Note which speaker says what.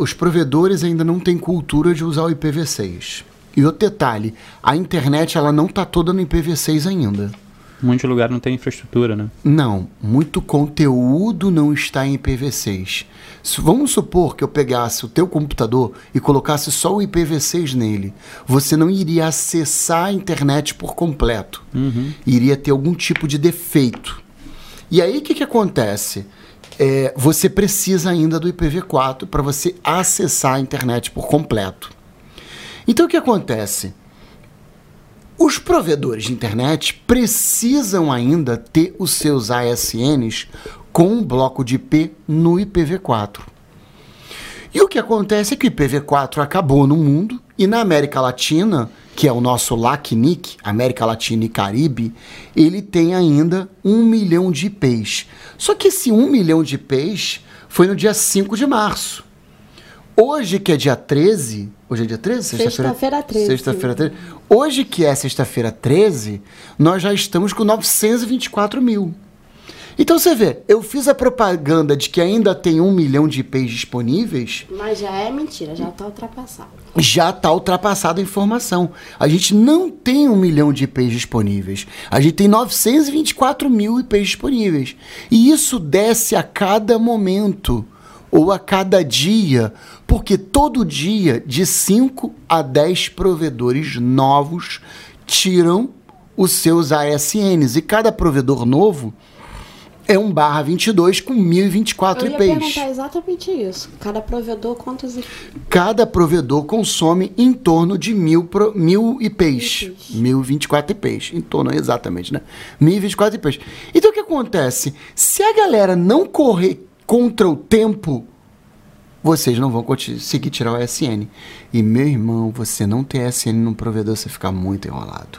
Speaker 1: os provedores ainda não têm cultura de usar o IPv6. E outro detalhe, a internet ela não está toda no IPv6 ainda.
Speaker 2: Muito lugar não tem infraestrutura, né?
Speaker 1: Não, muito conteúdo não está em IPv6. Se, vamos supor que eu pegasse o teu computador e colocasse só o IPv6 nele, você não iria acessar a internet por completo.
Speaker 2: Uhum.
Speaker 1: Iria ter algum tipo de defeito. E aí o que, que acontece? É, você precisa ainda do IPv4 para você acessar a internet por completo. Então o que acontece? Os provedores de internet precisam ainda ter os seus ASNs com um bloco de IP no IPv4. E o que acontece é que o IPv4 acabou no mundo e na América Latina, que é o nosso LACNIC, América Latina e Caribe, ele tem ainda um milhão de IPs. Só que esse um milhão de IPs foi no dia 5 de março. Hoje, que é dia 13. Hoje é dia 13?
Speaker 3: Sexta-feira 13.
Speaker 1: Sexta-feira 13. Hoje, que é sexta-feira 13, nós já estamos com 924 mil. Então você vê, eu fiz a propaganda de que ainda tem um milhão de IPs disponíveis.
Speaker 3: Mas já é mentira, já está ultrapassado.
Speaker 1: Já está ultrapassada a informação. A gente não tem um milhão de IPs disponíveis. A gente tem 924 mil IPs disponíveis. E isso desce a cada momento ou a cada dia, porque todo dia de 5 a 10 provedores novos tiram os seus ASNs e cada provedor novo é um barra 22 com 1024
Speaker 3: Eu ia
Speaker 1: IPs.
Speaker 3: perguntar exatamente isso. Cada provedor, quantos... I-
Speaker 1: Cada provedor consome em torno de mil, pro, mil IPs.
Speaker 3: IPs.
Speaker 1: 1024 IPs. Em torno, exatamente, né? 1024 IPs. Então o que acontece? Se a galera não correr contra o tempo, vocês não vão conseguir tirar o SN. E meu irmão, você não ter SN num provedor, você fica muito enrolado.